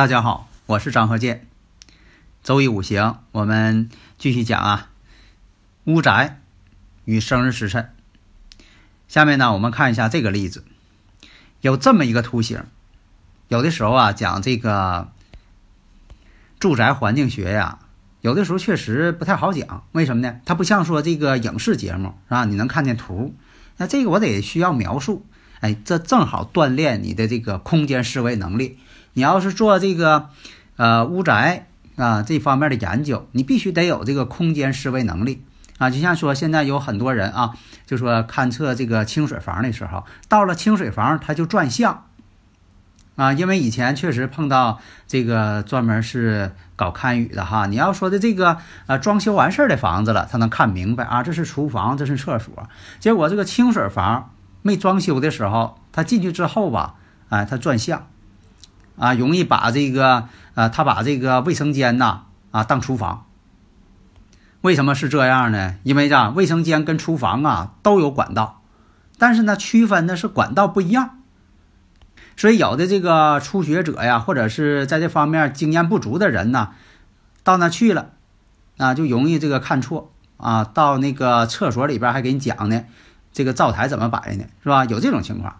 大家好，我是张和建。周易五行，我们继续讲啊。屋宅与生日时辰。下面呢，我们看一下这个例子。有这么一个图形，有的时候啊，讲这个住宅环境学呀，有的时候确实不太好讲。为什么呢？它不像说这个影视节目是吧？你能看见图，那这个我得需要描述。哎，这正好锻炼你的这个空间思维能力。你要是做这个，呃，屋宅啊这方面的研究，你必须得有这个空间思维能力啊。就像说现在有很多人啊，就说勘测这个清水房的时候，到了清水房他就转向啊，因为以前确实碰到这个专门是搞堪舆的哈。你要说的这个呃装修完事儿的房子了，他能看明白啊，这是厨房，这是厕所。结果这个清水房没装修的时候，他进去之后吧，哎，他转向。啊，容易把这个，呃，他把这个卫生间呐，啊，当厨房。为什么是这样呢？因为这卫生间跟厨房啊都有管道，但是呢，区分的是管道不一样。所以有的这个初学者呀，或者是在这方面经验不足的人呢，到那去了，啊，就容易这个看错啊。到那个厕所里边还给你讲呢，这个灶台怎么摆呢，是吧？有这种情况。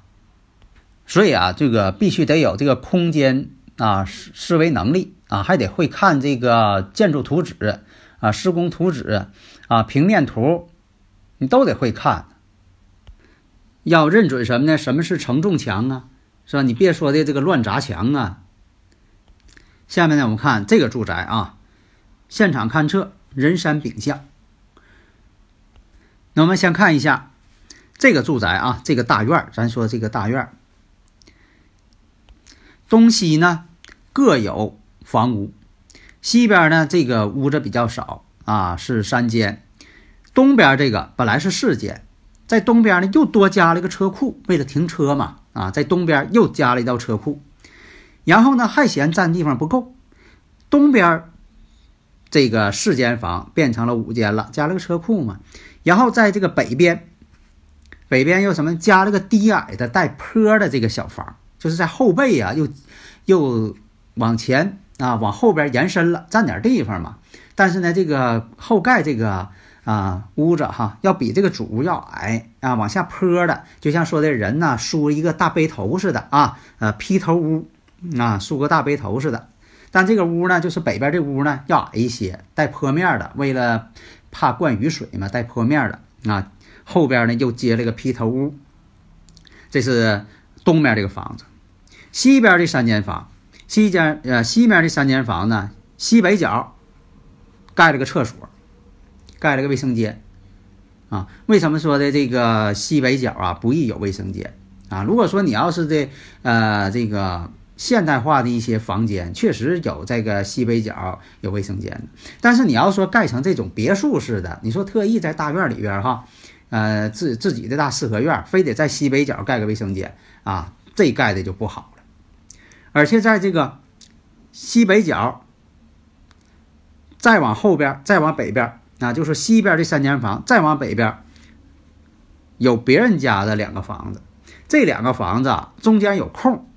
所以啊，这个必须得有这个空间啊思思维能力啊，还得会看这个建筑图纸啊、施工图纸啊、平面图，你都得会看。要认准什么呢？什么是承重墙啊？是吧？你别说的这个乱砸墙啊。下面呢，我们看这个住宅啊，现场勘测人山丙相。那我们先看一下这个住宅啊，这个大院咱说这个大院东西呢各有房屋，西边呢这个屋子比较少啊，是三间。东边这个本来是四间，在东边呢又多加了一个车库，为了停车嘛啊，在东边又加了一道车库。然后呢还嫌占地方不够，东边这个四间房变成了五间了，加了个车库嘛。然后在这个北边，北边又什么加了个低矮的带坡的这个小房。就是在后背呀，又又往前啊，往后边延伸了，占点地方嘛。但是呢，这个后盖这个啊屋子哈，要比这个主屋要矮啊，往下坡的，就像说的人呢梳一个大背头似的啊，呃披头屋啊，梳个大背头似的。但这个屋呢，就是北边这屋呢要矮一些，带坡面的，为了怕灌雨水嘛，带坡面的啊。后边呢又接了个披头屋，这是东面这个房子。西边的三间房，西间呃西面的三间房呢，西北角盖了个厕所，盖了个卫生间，啊，为什么说的这个西北角啊不宜有卫生间啊？如果说你要是这呃这个现代化的一些房间，确实有这个西北角有卫生间，但是你要说盖成这种别墅似的，你说特意在大院里边哈，呃自自己的大四合院，非得在西北角盖个卫生间啊，这盖的就不好了。而且在这个西北角，再往后边，再往北边啊，就是西边这三间房，再往北边有别人家的两个房子。这两个房子中间有空，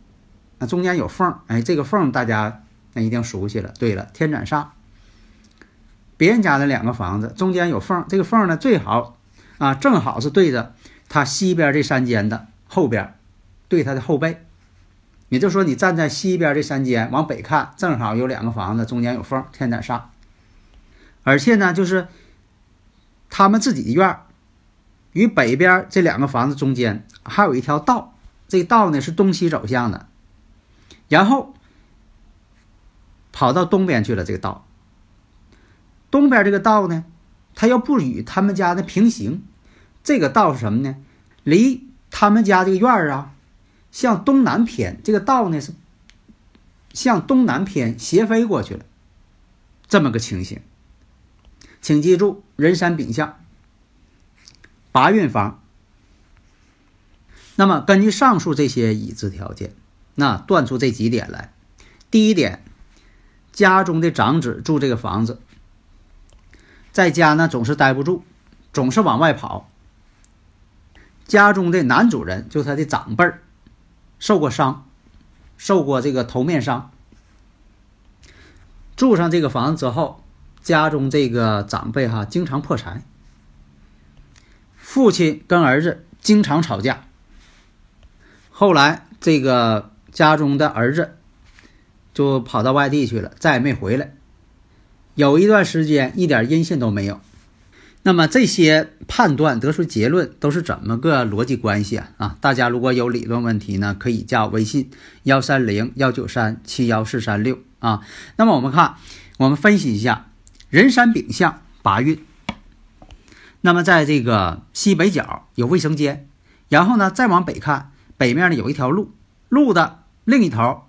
啊，中间有缝。哎，这个缝大家那一定熟悉了。对了，天斩煞。别人家的两个房子中间有缝，这个缝呢最好啊，正好是对着他西边这三间的后边，对他的后背。也就是说，你站在西边这三间往北看，正好有两个房子，中间有缝，天点煞。而且呢，就是他们自己的院与北边这两个房子中间还有一条道，这道呢是东西走向的，然后跑到东边去了。这个道东边这个道呢，它又不与他们家的平行。这个道是什么呢？离他们家这个院啊，向东南偏。这个道呢是向东南偏，斜飞过去了，这么个情形。请记住，人山丙相，八运房。那么根据上述这些已知条件，那断出这几点来。第一点，家中的长子住这个房子，在家呢总是待不住，总是往外跑。家中的男主人，就他的长辈儿，受过伤，受过这个头面伤。住上这个房子之后，家中这个长辈哈经常破财。父亲跟儿子经常吵架。后来这个家中的儿子就跑到外地去了，再也没回来。有一段时间一点音信都没有。那么这些判断得出结论都是怎么个逻辑关系啊？啊，大家如果有理论问题呢，可以加我微信幺三零幺九三七幺四三六啊。那么我们看，我们分析一下人山丙向八运。那么在这个西北角有卫生间，然后呢再往北看，北面呢有一条路，路的另一头。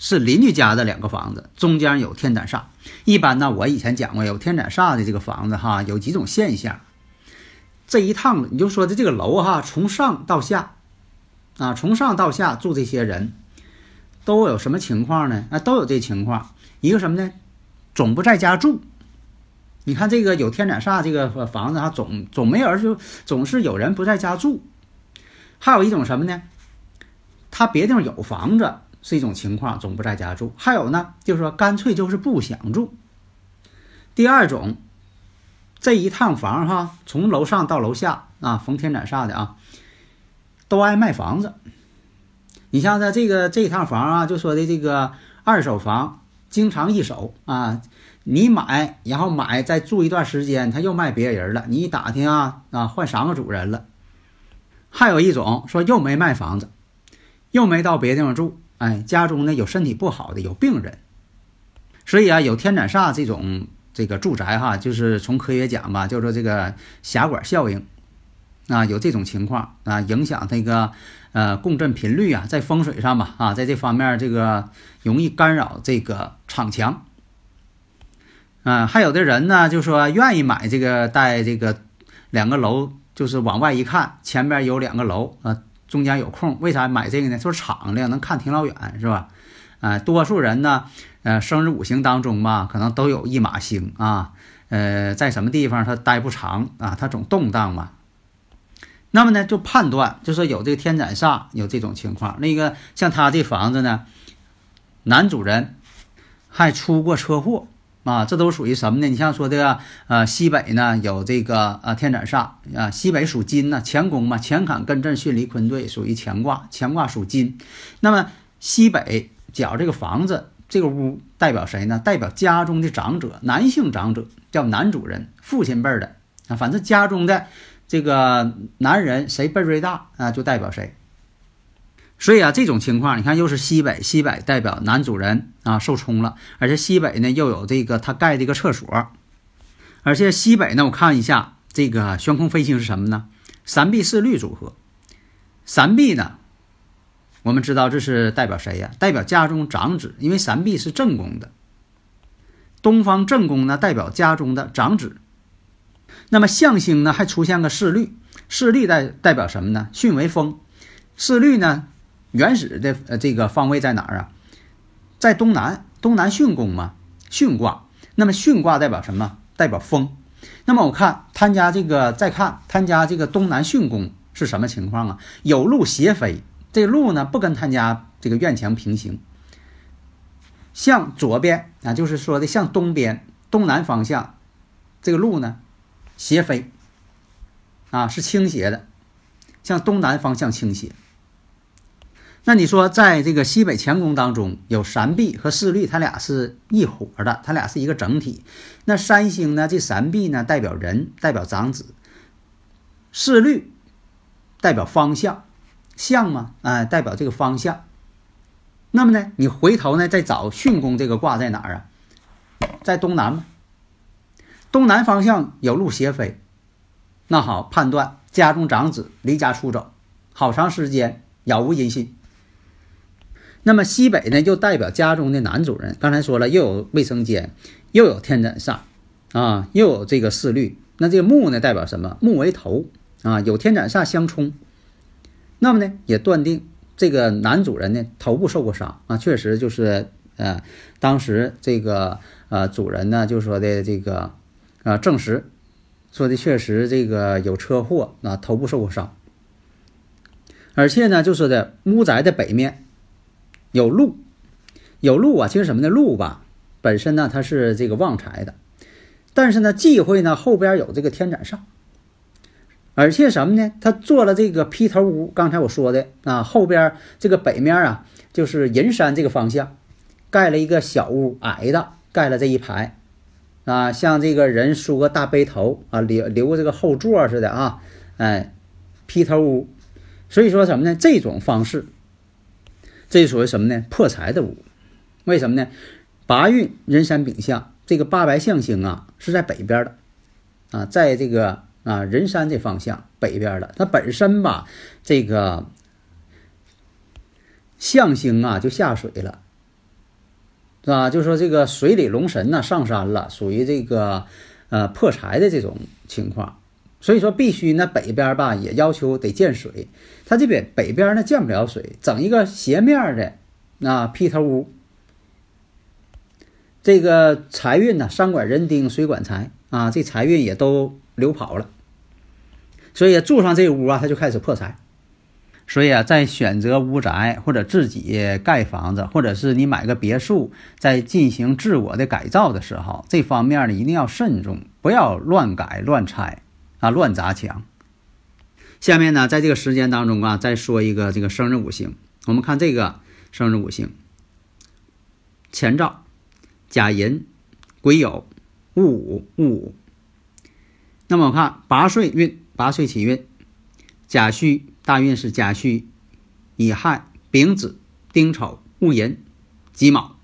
是邻居家的两个房子，中间有天斩煞。一般呢，我以前讲过，有天斩煞的这个房子哈，有几种现象。这一趟你就说的这个楼哈，从上到下，啊，从上到下住这些人，都有什么情况呢？啊，都有这情况。一个什么呢？总不在家住。你看这个有天斩煞这个房子哈，总总没人就总是有人不在家住。还有一种什么呢？他别地方有房子。是一种情况，总不在家住。还有呢，就是说干脆就是不想住。第二种，这一趟房哈，从楼上到楼下啊，逢天斩煞的啊，都爱卖房子。你像在这个这一趟房啊，就说的这个二手房，经常一手啊，你买然后买再住一段时间，他又卖别人了。你一打听啊啊，换三个主人了。还有一种说又没卖房子，又没到别地方住。哎，家中呢有身体不好的，有病人，所以啊，有天斩煞这种这个住宅哈，就是从科学讲吧，叫做这个狭管效应啊，有这种情况啊，影响这个呃共振频率啊，在风水上吧啊，在这方面这个容易干扰这个场墙啊，还有的人呢就说愿意买这个带这个两个楼，就是往外一看，前面有两个楼啊。中间有空，为啥买这个呢？说敞亮，能看挺老远，是吧？啊，多数人呢，呃，生日五行当中吧，可能都有一马星啊。呃，在什么地方他待不长啊？他总动荡嘛。那么呢，就判断，就说有这个天斩煞，有这种情况。那个像他这房子呢，男主人还出过车祸。啊，这都属于什么呢？你像说的，呃，西北呢有这个呃天斩煞啊，西北属金呢，乾宫嘛，乾坎艮震巽离坤兑，属于乾卦，乾卦属金。那么西北角这个房子，这个屋代表谁呢？代表家中的长者，男性长者叫男主人，父亲辈的啊，反正家中的这个男人谁辈最大啊，就代表谁。所以啊，这种情况，你看又是西北，西北代表男主人啊受冲了，而且西北呢又有这个他盖的一个厕所，而且西北呢，我看一下这个悬空飞星是什么呢？三碧四绿组合。三碧呢，我们知道这是代表谁呀？代表家中长子，因为三碧是正宫的，东方正宫呢代表家中的长子。那么象星呢还出现个四绿，四绿代代表什么呢？巽为风，四绿呢？原始的呃这个方位在哪儿啊？在东南，东南巽宫嘛，巽卦。那么巽卦代表什么？代表风。那么我看他家这个，再看他家这个东南巽宫是什么情况啊？有路斜飞，这路呢不跟他家这个院墙平行，向左边啊，就是说的向东边东南方向，这个路呢斜飞，啊是倾斜的，向东南方向倾斜。那你说，在这个西北乾宫当中，有三碧和四绿，它俩是一伙的，它俩是一个整体。那三星呢？这三碧呢，代表人，代表长子；四绿代表方向，向嘛，啊，代表这个方向。那么呢，你回头呢，再找巽宫这个卦在哪儿啊？在东南吗。东南方向有路斜飞，那好判断家中长子离家出走，好长时间杳无音信。那么西北呢，就代表家中的男主人。刚才说了，又有卫生间，又有天斩煞，啊，又有这个四律。那这个木呢，代表什么？木为头啊，有天斩煞相冲。那么呢，也断定这个男主人呢头部受过伤啊，确实就是呃，当时这个呃主人呢就说的这个啊证实，说的确实这个有车祸啊，头部受过伤。而且呢，就说的屋宅的北面。有禄，有禄啊！其实什么呢？禄吧，本身呢它是这个旺财的，但是呢忌讳呢后边有这个天斩煞，而且什么呢？他做了这个劈头屋，刚才我说的啊，后边这个北面啊就是银山这个方向，盖了一个小屋，矮的盖了这一排啊，像这个人梳个大背头啊，留留个这个后座似的啊，哎，劈头屋，所以说什么呢？这种方式。这属于什么呢？破财的屋，为什么呢？八运人山丙相，这个八白象星啊是在北边的，啊，在这个啊人山这方向北边的，它本身吧，这个象星啊就下水了，是吧？就说这个水里龙神呢上山了，属于这个呃破财的这种情况。所以说，必须呢北边吧也要求得见水，它这边北边呢见不了。水，整一个斜面的那劈头屋，这个财。运呢山管人丁，水管财。啊，这财。运也都流跑了，所以住上这屋啊，他就开始破财。所以啊，在选择屋宅或者自己盖房子，或者是你买个别墅，在进行自我的改造的时候，这方面呢一定要慎重，不要乱改乱拆。啊，乱砸墙。下面呢，在这个时间当中啊，再说一个这个生日五行。我们看这个生日五行：前兆、甲寅、癸酉、戊午、戊午。那么我看八岁运，八岁起运，甲戌大运是甲戌、乙亥、丙子、丁丑、戊寅、己卯。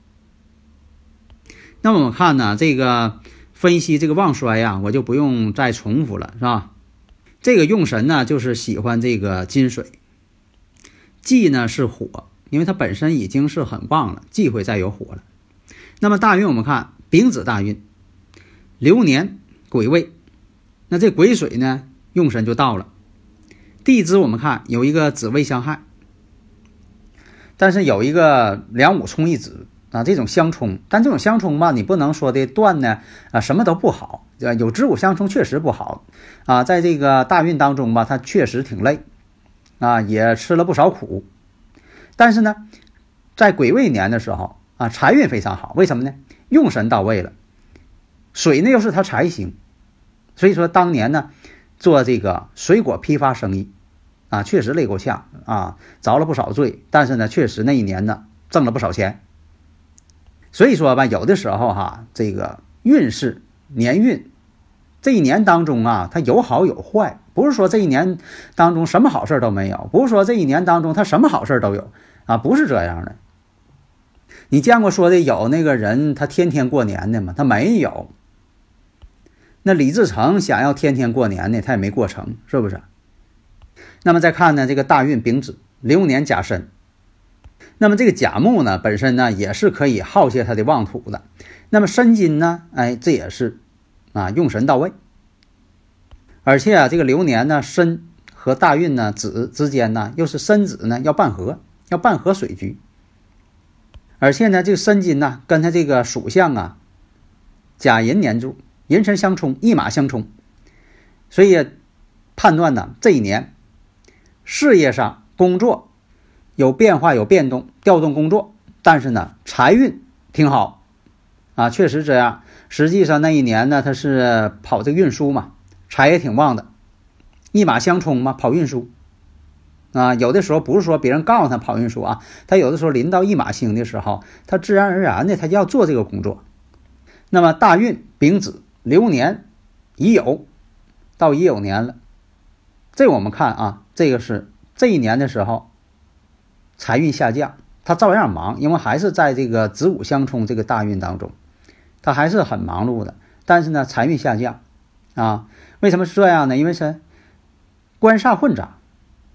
那么我们看呢，这个。分析这个旺衰呀，我就不用再重复了，是吧？这个用神呢，就是喜欢这个金水。忌呢是火，因为它本身已经是很旺了，忌讳再有火了。那么大运我们看丙子大运，流年癸未，那这癸水呢用神就到了。地支我们看有一个子未相害，但是有一个两午冲一子。啊，这种相冲，但这种相冲吧，你不能说的断呢啊，什么都不好，对吧？有子午相冲确实不好啊，在这个大运当中吧，它确实挺累啊，也吃了不少苦。但是呢，在癸未年的时候啊，财运非常好，为什么呢？用神到位了，水呢又是他财星，所以说当年呢做这个水果批发生意啊，确实累够呛啊，遭了不少罪，但是呢，确实那一年呢挣了不少钱。所以说吧，有的时候哈，这个运势年运这一年当中啊，它有好有坏，不是说这一年当中什么好事都没有，不是说这一年当中他什么好事都有啊，不是这样的。你见过说的有那个人他天天过年的吗？他没有。那李自成想要天天过年呢，他也没过成，是不是？那么再看呢，这个大运丙子流年甲申。那么这个甲木呢，本身呢也是可以耗泄它的旺土的。那么申金呢，哎，这也是啊用神到位。而且啊，这个流年呢，申和大运呢子之间呢，又是申子呢要半合，要半合水局。而且呢，这个申金呢，跟它这个属相啊，甲寅年柱，寅申相冲，一马相冲，所以判断呢，这一年事业上工作。有变化，有变动，调动工作，但是呢，财运挺好，啊，确实这样。实际上那一年呢，他是跑这个运输嘛，财也挺旺的，一马相冲嘛，跑运输，啊，有的时候不是说别人告诉他跑运输啊，他有的时候临到一马星的时候，他自然而然的他就要做这个工作。那么大运丙子流年乙酉到乙酉年了，这我们看啊，这个是这一年的时候。财运下降，他照样忙，因为还是在这个子午相冲这个大运当中，他还是很忙碌的。但是呢财运下降啊。为什么是这样呢？因为是官煞混杂，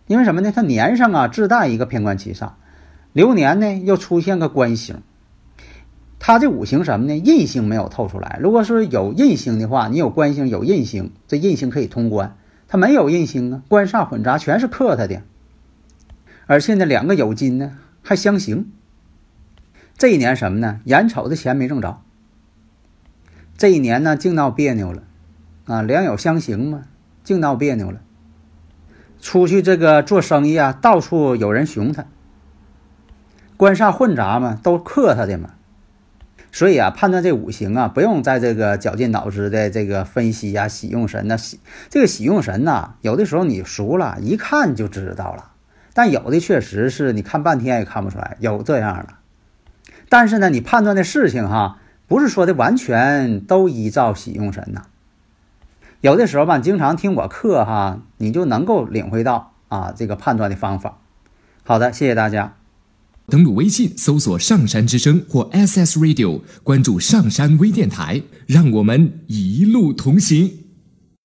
因为什么呢？他年上啊自带一个偏官七煞，流年呢又出现个官星。他这五行什么呢？印星没有透出来。如果说有印星的话，你有官星有印星，这印星可以通关。他没有印星啊，官煞混杂，全是克他的。而且呢，两个酉金呢还相刑。这一年什么呢？眼瞅着钱没挣着。这一年呢，净闹别扭了，啊，两酉相刑嘛，净闹别扭了。出去这个做生意啊，到处有人熊他。官煞混杂嘛，都克他的嘛。所以啊，判断这五行啊，不用在这个绞尽脑汁的这个分析呀。喜用神呢，喜这个喜用神呐，有的时候你熟了，一看就知道了。但有的确实是你看半天也看不出来，有这样的。但是呢，你判断的事情哈，不是说的完全都依照喜用神呐。有的时候吧，经常听我课哈，你就能够领会到啊这个判断的方法。好的，谢谢大家。登录微信搜索“上山之声”或 “SS Radio”，关注“上山微电台”，让我们一路同行。